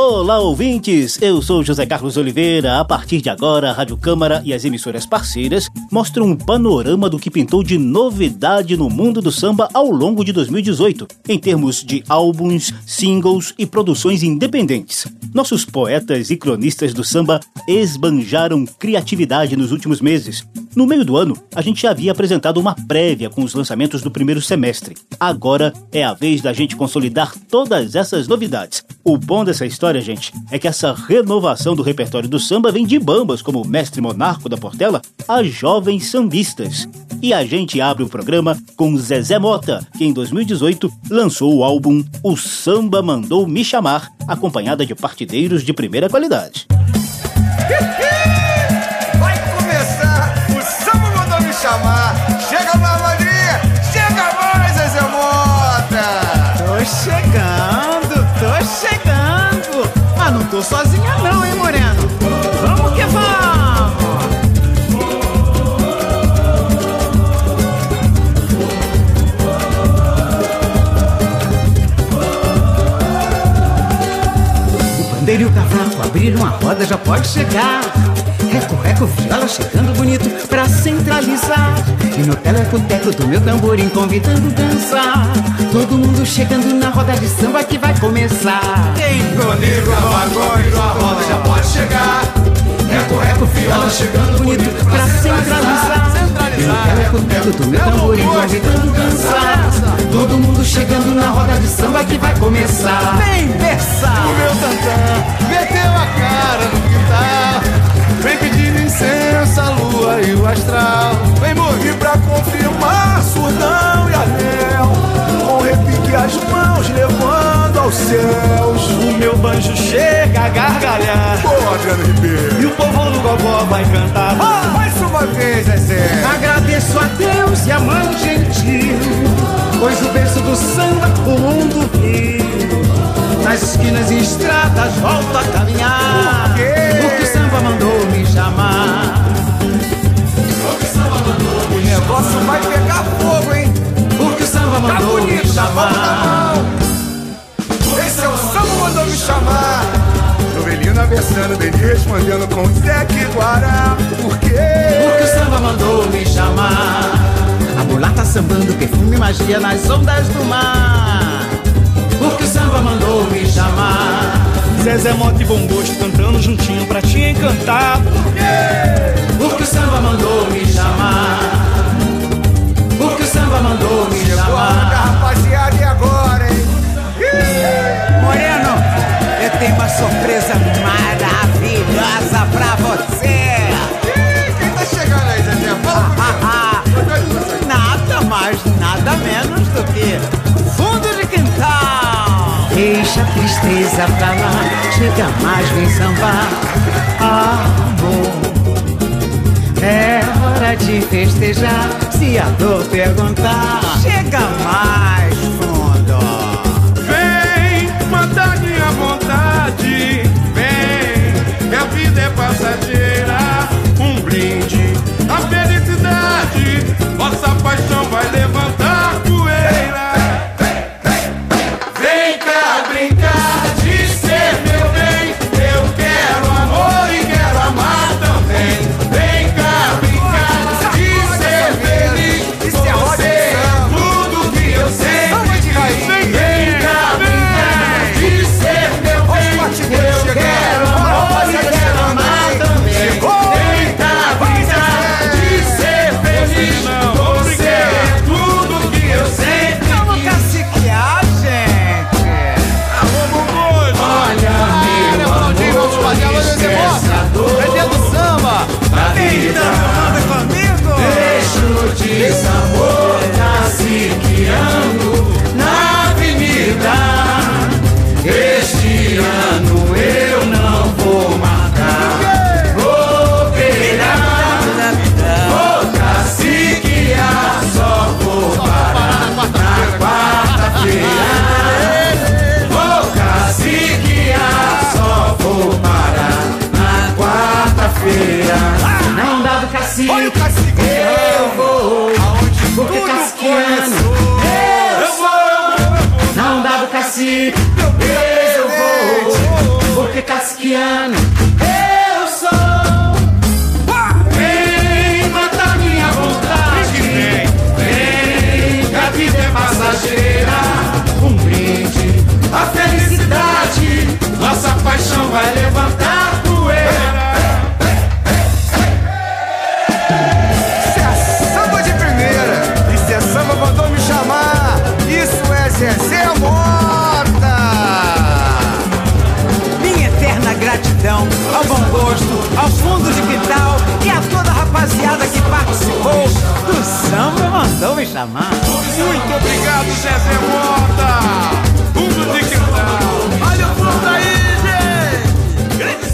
Olá, ouvintes! Eu sou José Carlos Oliveira. A partir de agora, a Rádio Câmara e as emissoras parceiras mostram um panorama do que pintou de novidade no mundo do samba ao longo de 2018, em termos de álbuns, singles e produções independentes. Nossos poetas e cronistas do samba esbanjaram criatividade nos últimos meses. No meio do ano, a gente já havia apresentado uma prévia com os lançamentos do primeiro semestre. Agora é a vez da gente consolidar todas essas novidades. O bom dessa história, gente, é que essa renovação do repertório do samba vem de bambas como o Mestre Monarco da Portela a jovens sambistas. E a gente abre o programa com Zezé Mota, que em 2018 lançou o álbum O Samba Mandou Me Chamar, acompanhada de partideiros de primeira qualidade. Vai começar, o samba mandou me chamar. Chega mais, madrinha, chega mais, Zezé Mota. Tô chegando, tô sozinha não, hein, Moreno? Vamos que vamos! O bandeiro e o cavaco abriram a roda, já pode chegar. Reco, reco, viola chegando bonito pra centralizar. E no teleco-teco do meu tamborim convidando dançar. Todo mundo chegando na roda de samba que vai começar. Quem Bandeiro, pagode, a roda já pode chegar. Reco, reco, viola chegando bonito pra centralizar. E no teleco-teco do meu tamborim convidando dançar. Todo mundo chegando na roda de samba que vai começar. Vem, O versa! meu tantã meteu a cara no quintal. Vem pedindo incenso, a lua e o astral. Vem morrer pra confirmar surdão e anel. Com repique as mãos levando aos céus. O meu banjo chega a gargalhar Boa, Adriano Ribeiro. E o povo do gogó vai cantar Ah, mais uma vez, Zezé. Agradeço a Deus e a mãe gentil, pois o berço do samba o mundo viu. Nas esquinas e estradas volto a caminhar, Por quê? Porque o samba mandou me chamar. O negócio vai pegar fogo, hein? Porque o samba Tá mandou me bonito, tá bom, tá chamar. bom. Esse é o samba mandou me chamar. Novelina versando, Deni respondendo com Zeque Guará. Por quê? Porque o samba mandou me chamar. A mulata sambando, perfume e magia nas ondas do mar. Porque o samba mandou me chamar. Zezé Mota e Bom Gosto cantando juntinho pra te encantar Porque o samba mandou me chamar. Porque o samba mandou me Chegou chamar. rapaziada e agora, hein? Moreno, eu tenho uma surpresa maravilhosa pra você. Quem tá chegando aí, Zezé? Fala comigo. nada mais, nada menos do que. Deixa a tristeza pra lá, chega mais, vem sambar. Amor, é hora de festejar. Se a dor perguntar, chega mais fundo. Vem, matar minha vontade. Vem, que a vida é passageira. Um brinde, a felicidade. Nossa paixão vai levantar passageira. Um brinde, a felicidade, nossa paixão vai levantar poeira. Zezé Mota. Minha eterna gratidão ao bom gosto, ao fundo de quintal e a toda rapaziada que participou do samba mandou me chamar. Muito obrigado, Zezé Mota. Fundo de quintal. Olha o fundo aí, gente. Grande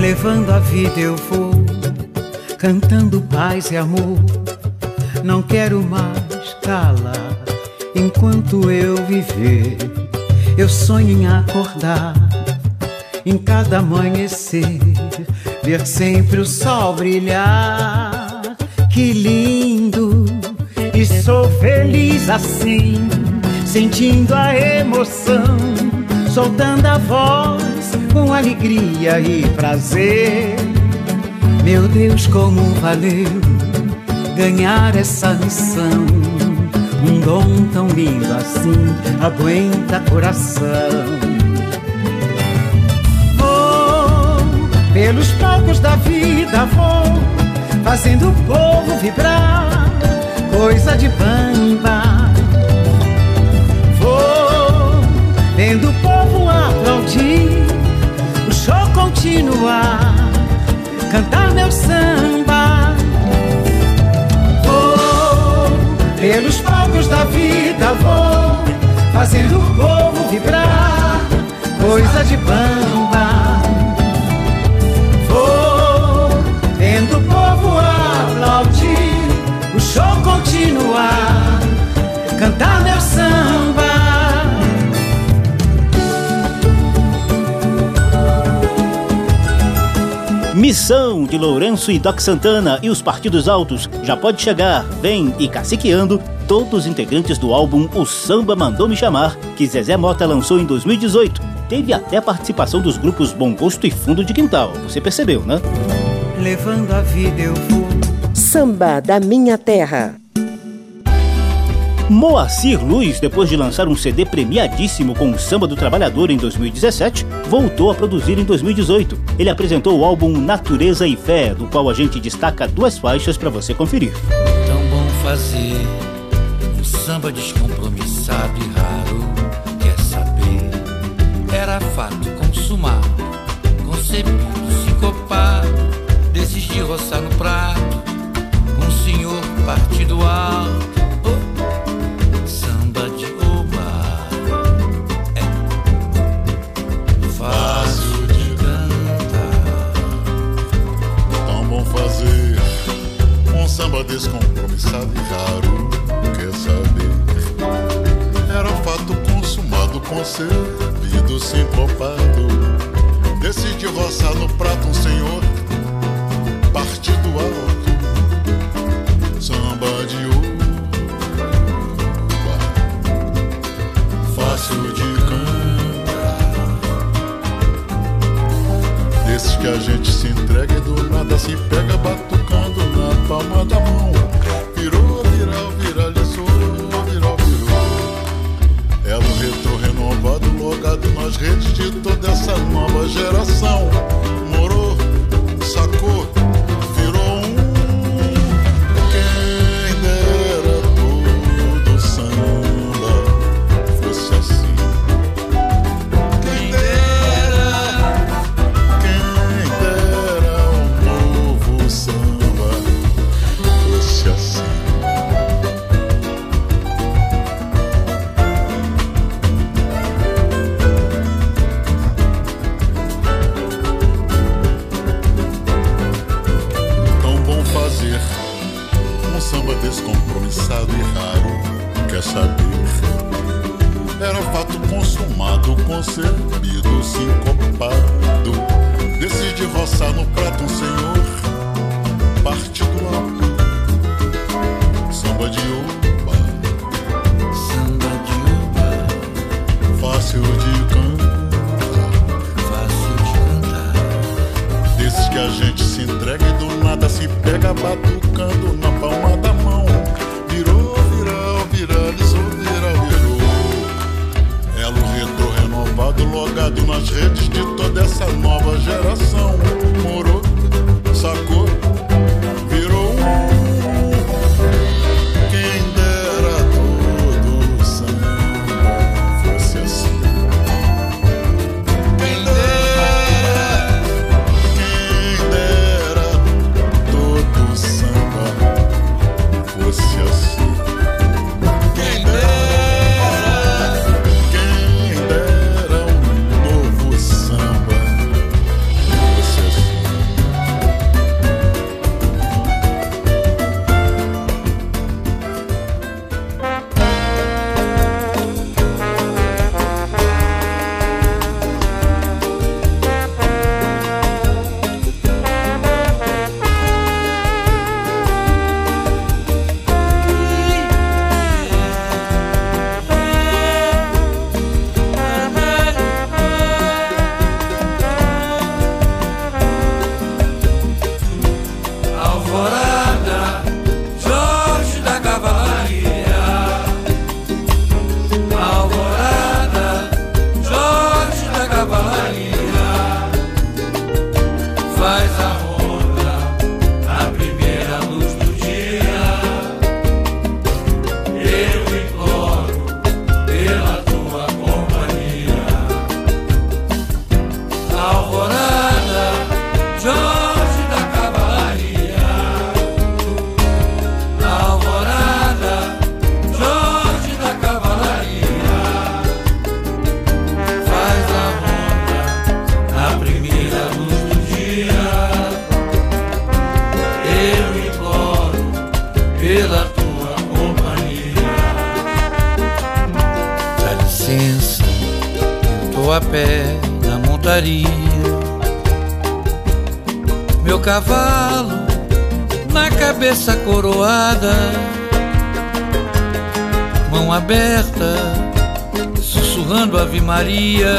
levando a vida eu vou, cantando paz e amor. Não quero mais calar enquanto eu viver. Eu sonho em acordar em cada amanhecer, ver sempre o sol brilhar. Que lindo! E sou feliz assim, sentindo a emoção, soltando a voz com alegria e prazer. Meu Deus, como valeu ganhar essa missão. Um dom tão lindo assim aguenta coração. Vou pelos palcos da vida, vou fazendo o povo vibrar, coisa de bamba. Fazendo o povo vibrar, coisa de bamba. Vou vendo o povo aplaudir, o show continuar, cantar meu samba. Missão de Lourenço e Doc Santana e os Partidos Altos já pode chegar, vem e caciqueando todos os integrantes do álbum O Samba Mandou Me Chamar, que Zezé Mota lançou em 2018. Teve até participação dos grupos Bom Gosto e Fundo de Quintal, você percebeu, né? Levando a vida eu vou. Samba da Minha Terra. Moacir Luiz, depois de lançar um CD premiadíssimo com o Samba do Trabalhador em 2017, voltou a produzir em 2018. Ele apresentou o álbum Natureza e Fé, do qual a gente destaca duas faixas para você conferir. Tão bom fazer samba descompromissado e raro, quer saber? Era fato consumar, concebido, sincopado, desses de roçar no prato, um senhor partido alto samba descompromissado e raro, consumado, concebido, sincopado. Decidi roçar no prato um senhor, partido alto, samba de ouro, fácil de cantar. Desses que a gente se entrega e do nada se pega batucando palma da mão. geração. pé na montaria. Meu cavalo na cabeça coroada, mão aberta, sussurrando Ave Maria.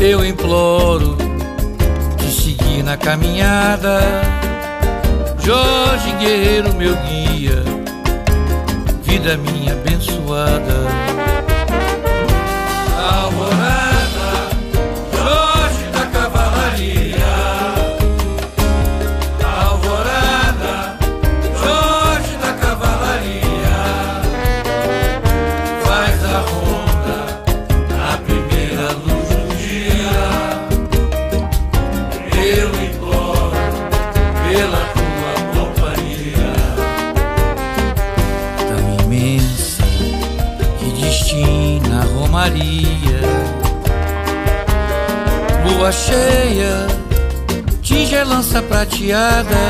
Eu imploro te seguir na caminhada, Jorge Guerreiro, meu guia, vida minha abençoada. Maria. Lua cheia, tinge lança prateada.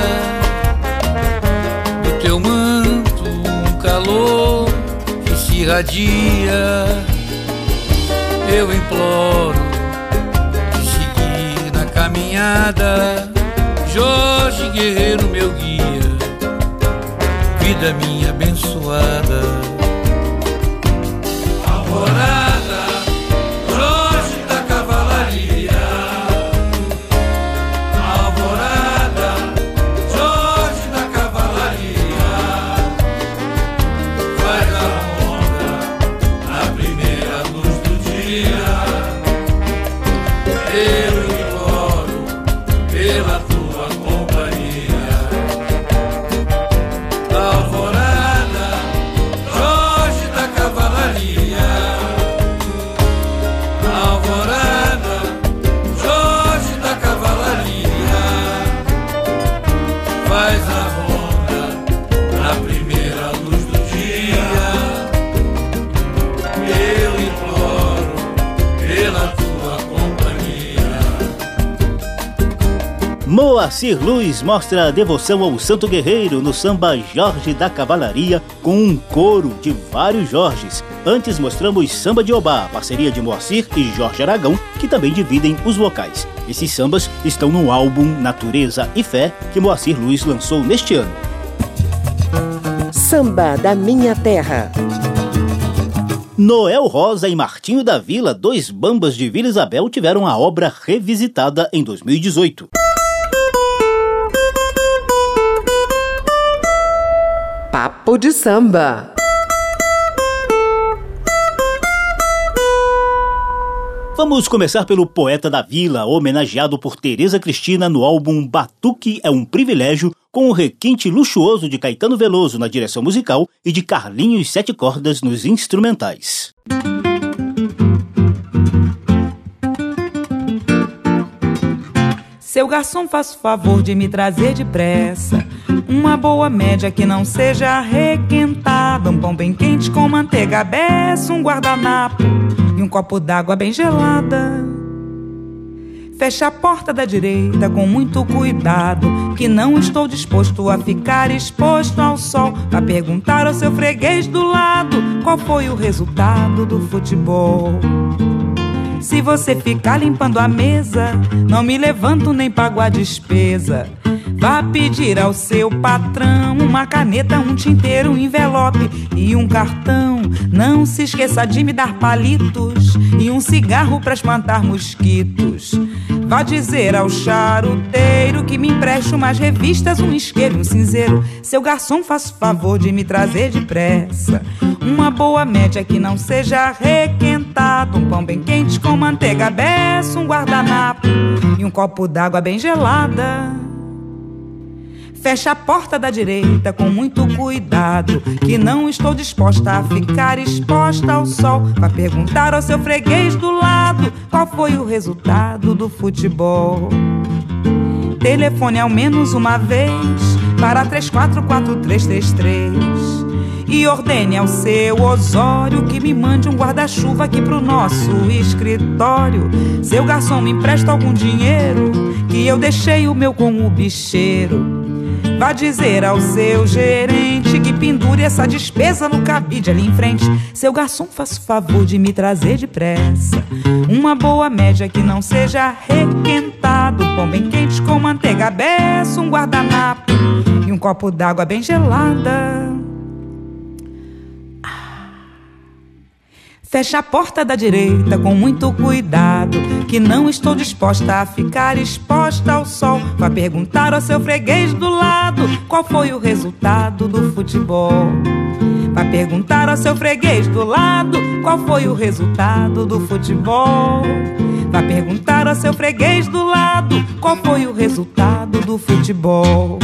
Do teu manto, um calor que se irradia. Eu imploro de seguir na caminhada. Jorge Guerreiro, meu guia, vida minha abençoada. Alvorada. Moacir Luz mostra a devoção ao santo guerreiro no samba Jorge da Cavalaria com um coro de vários Jorges. Antes mostramos Samba de Obá, parceria de Moacir e Jorge Aragão, que também dividem os vocais. Esses sambas estão no álbum Natureza e Fé que Moacir Luz lançou neste ano. Samba da Minha Terra. Noel Rosa e Martinho da Vila, dois bambas de Vila Isabel, tiveram a obra revisitada em 2018. Papo de samba. Vamos começar pelo Poeta da Vila, homenageado por Tereza Cristina no álbum Batuque é um Privilégio, com o requinte luxuoso de Caetano Veloso na direção musical e de Carlinhos Sete Cordas nos instrumentais. Seu garçom, faça o favor de me trazer depressa uma boa média que não seja requentada, um pão bem quente com manteiga beça, um guardanapo e um copo d'água bem gelada. Feche a porta da direita com muito cuidado, que não estou disposto a ficar exposto ao sol. Pra perguntar ao seu freguês do lado qual foi o resultado do futebol. Se você ficar limpando a mesa, não me levanto nem pago a despesa. Vá pedir ao seu patrão uma caneta, um tinteiro, um envelope e um cartão. Não se esqueça de me dar palitos e um cigarro para espantar mosquitos. Vá dizer ao charuteiro que me empreste umas revistas, um isqueiro, um cinzeiro. Seu garçom, faça favor de me trazer depressa. Uma boa média que não seja requentado. Um pão bem quente com manteiga beça, um guardanapo e um copo d'água bem gelada. Feche a porta da direita com muito cuidado, que não estou disposta a ficar exposta ao sol. Pra perguntar ao seu freguês do lado qual foi o resultado do futebol. Telefone ao menos uma vez para 344333 e ordene ao seu Osório que me mande um guarda-chuva aqui pro nosso escritório. Seu garçom me empresta algum dinheiro que eu deixei o meu com o bicheiro. Vá dizer ao seu gerente que pendure essa despesa no cabide ali em frente. Seu garçom, faça o favor de me trazer depressa. Uma boa média que não seja requentado. Pão bem quente com manteiga beça, um guardanapo e um copo d'água bem gelada. Feche a porta da direita com muito cuidado, que não estou disposta a ficar exposta ao sol. Vá perguntar ao seu freguês do lado qual foi o resultado do futebol. Vá perguntar ao seu freguês do lado qual foi o resultado do futebol. Vá perguntar ao seu freguês do lado qual foi o resultado do futebol.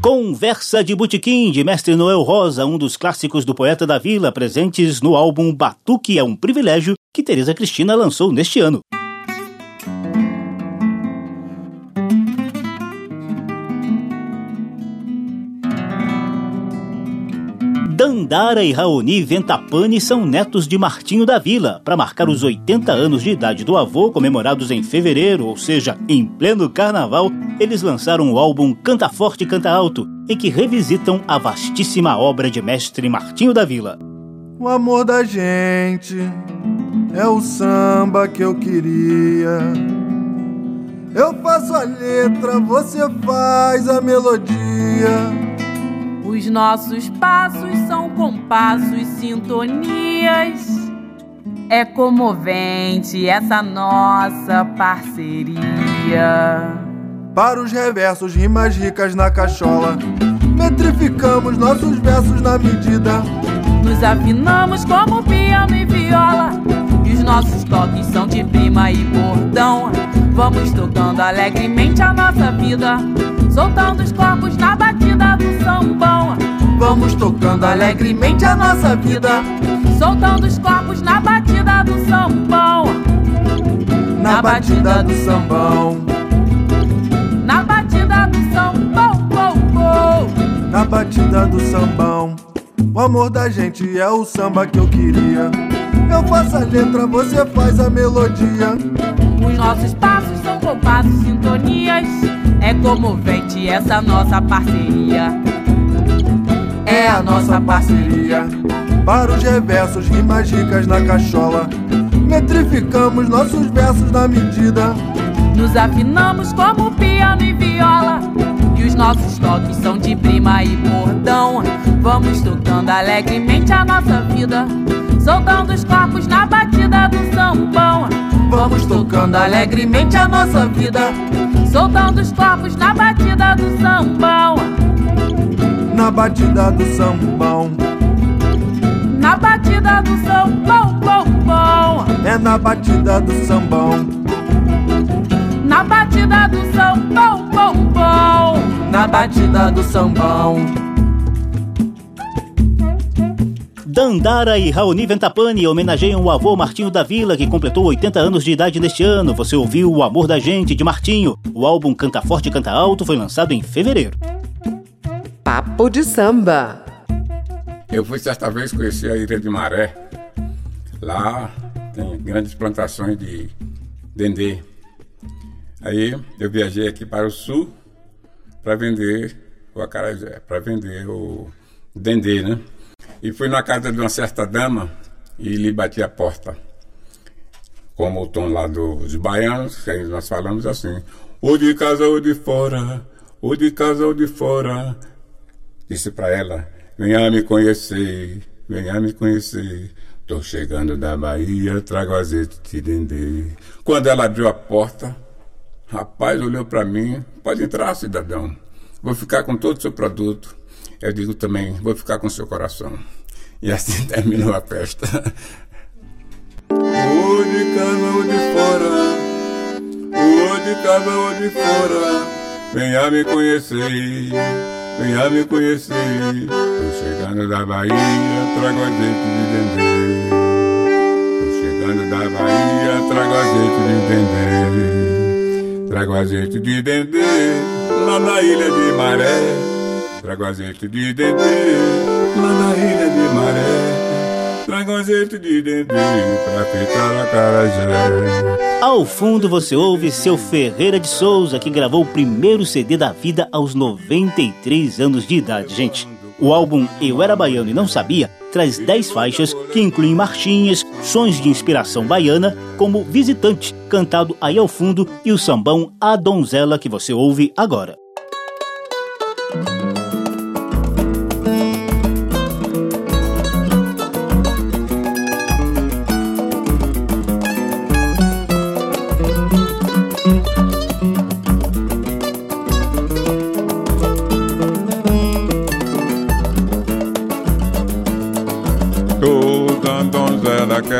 Conversa de Botequim, de Mestre Noel Rosa, um dos clássicos do poeta da vila, presentes no álbum Batuque é um Privilégio, que Tereza Cristina lançou neste ano. Dandara e Raoni Ventapani são netos de Martinho da Vila. Para marcar os 80 anos de idade do avô, comemorados em fevereiro, ou seja, em pleno carnaval, eles lançaram o álbum Canta Forte Canta Alto, em que revisitam a vastíssima obra de mestre Martinho da Vila. O amor da gente é o samba que eu queria. Eu faço a letra, você faz a melodia. Os nossos passos são compassos, sintonias. É comovente essa nossa parceria. Para os reversos, rimas ricas na cachola. Metrificamos nossos versos na medida. Nos afinamos como piano e viola. E os nossos toques são de prima e bordão. Vamos tocando alegremente a nossa vida. Soltando os corpos na batida do sambão. Vamos tocando alegremente a nossa vida. Soltando os corpos na batida do sambão. Na batida do sambão. Na batida do sambão. Na batida do sambão. O amor da gente é o samba que eu queria. Eu faço a letra, você faz a melodia. Os nossos passos são compassos, sintonias. É comovente essa nossa parceria. É a nossa parceria. Para os reversos, rimas ricas na cachola. Metrificamos nossos versos na medida. Nos afinamos como piano e viola. E os nossos toques são de prima e bordão. Vamos tocando alegremente a nossa vida. Soltando os corpos na batida do sambão. Vamos tocando alegremente a nossa vida. Soltando os corpos na batida do sambão. Na batida do sambão. Na batida do sambão, bom, bom. É na batida do sambão. Batida do sambão. Dandara e Raoni Ventapani homenageiam o avô Martinho da Vila, que completou 80 anos de idade neste ano. Você ouviu O Amor da Gente, de Martinho. O álbum Canta Forte e Canta Alto foi lançado em fevereiro. Papo de samba. Eu fui certa vez conhecer a Ilha de Maré. Lá tem grandes plantações de dendê. Aí eu viajei aqui para o sul para vender o acarajé, para vender o dendê, né? E fui na casa de uma certa dama e lhe bati a porta. Como o tom lá dos baianos, que nós falamos assim: ou de casa ou de fora, ou de casa ou de fora. Disse para ela: venha me conhecer, venha me conhecer. Tô chegando da Bahia, trago azeite de dendê. Quando ela abriu a porta, rapaz olhou para mim: pode entrar, cidadão. Vou ficar com todo o seu produto. Eu digo também: vou ficar com o seu coração. E assim terminou a festa. Ou de casa ou de fora, ou de casa ou de fora, venha me conhecer, venha me conhecer. Tô chegando da Bahia, trago azeite de dendê. Tô chegando da Bahia, trago azeite de dendê. Trago azeite de dendê lá na ilha de Maré. Trago azeite de dendê lá na ilha de Maré. Trago azeite de dendê pra fritar a carajé. Ao fundo você ouve seu Ferreira de Souza, que gravou o primeiro CD da vida aos 93 anos de idade, gente. O álbum Eu Era Baiano e Não Sabia traz 10 faixas que incluem marchinhas, sons de inspiração baiana, como Visitante, cantado aí ao fundo, e o sambão A Donzela que você ouve agora.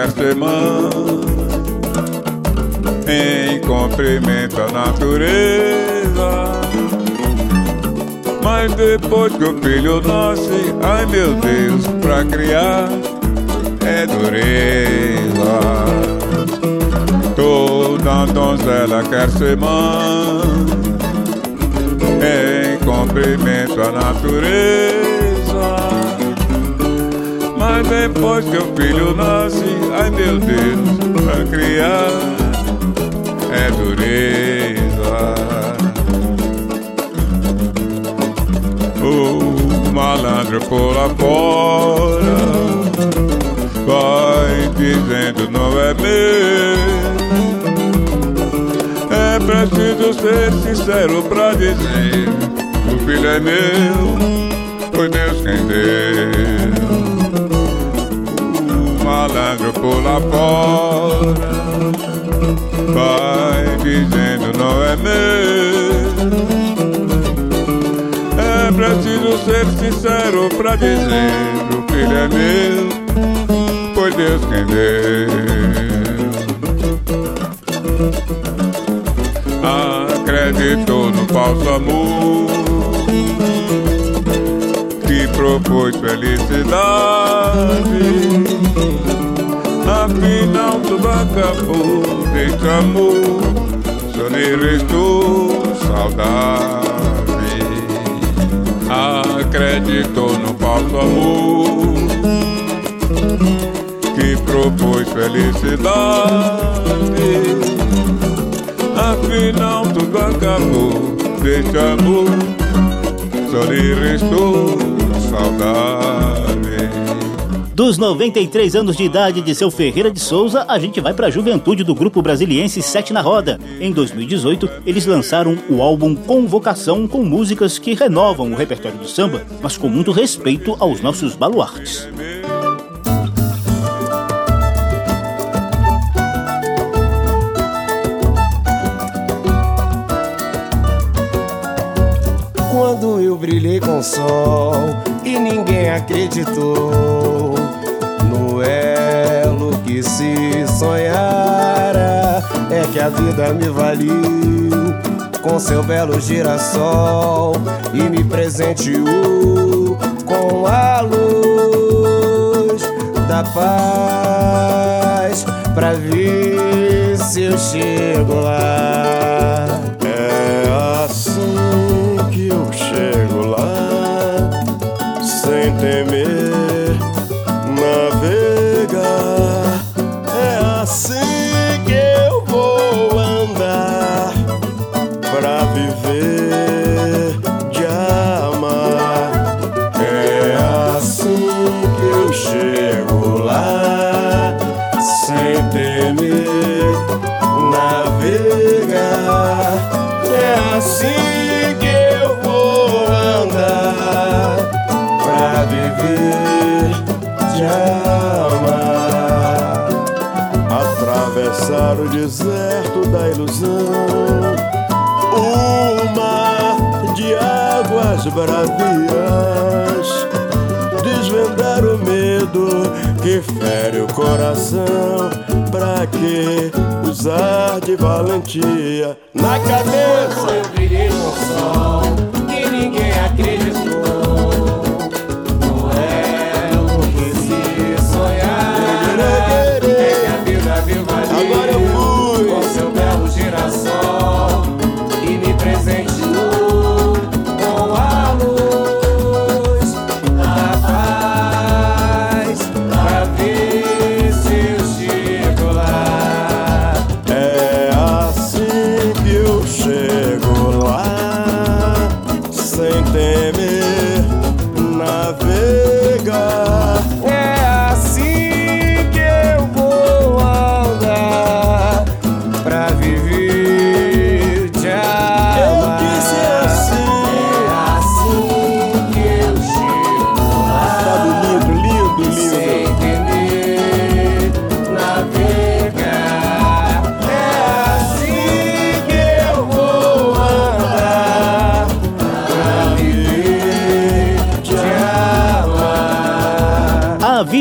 Ser mãe Em cumprimento à natureza. Mas depois que o filho nasce Ai meu Deus, pra criar é dureza. Toda donzela quer ser mãe. Em cumprimento à natureza mas depois que o filho nasce, ai meu Deus, pra criar é dureza. O malandro lá fora vai dizendo não é meu. É preciso ser sincero pra dizer: o filho é meu, foi Deus quem deu malandro pula fora. Vai dizendo não é meu. É preciso ser sincero pra dizer O filho é meu Foi Deus quem deu. Acreditou no falso amor Que propôs felicidade Afinal tudo acabou Deste amor Só lhe restou saudade Acreditou no falso amor Que propôs felicidade afinal tudo acabou, deixa amor, só lhe restou saudade. Dos 93 anos de idade de seu Ferreira de Souza, a gente vai para a juventude do grupo brasiliense Sete na Roda. Em 2018, eles lançaram o álbum Convocação com músicas que renovam o repertório do samba, mas com muito respeito aos nossos baluartes. Quando eu brilhei com o sol e ninguém acreditou no elo que se sonhara, é que a vida me valiu com seu belo girassol e me presenteou com a luz da paz pra ver se eu chego lá. Coração. Pra que usar de valentia na cabeça? Eu com o sol e ninguém acreditou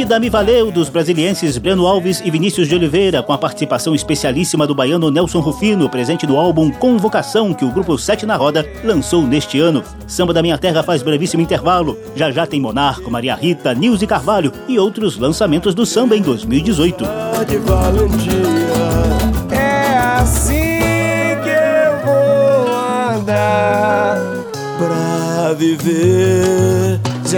Vida Me Valeu dos brasilienses Breno Alves e Vinícius de Oliveira, com a participação especialíssima do baiano Nelson Rufino, presente no álbum Convocação, que o grupo Sete na Roda lançou neste ano. Samba da Minha Terra faz brevíssimo intervalo. Já já tem Monarco, Maria Rita, Nilce Carvalho e outros lançamentos do samba em 2018. De valentia. É assim que eu vou andar pra viver de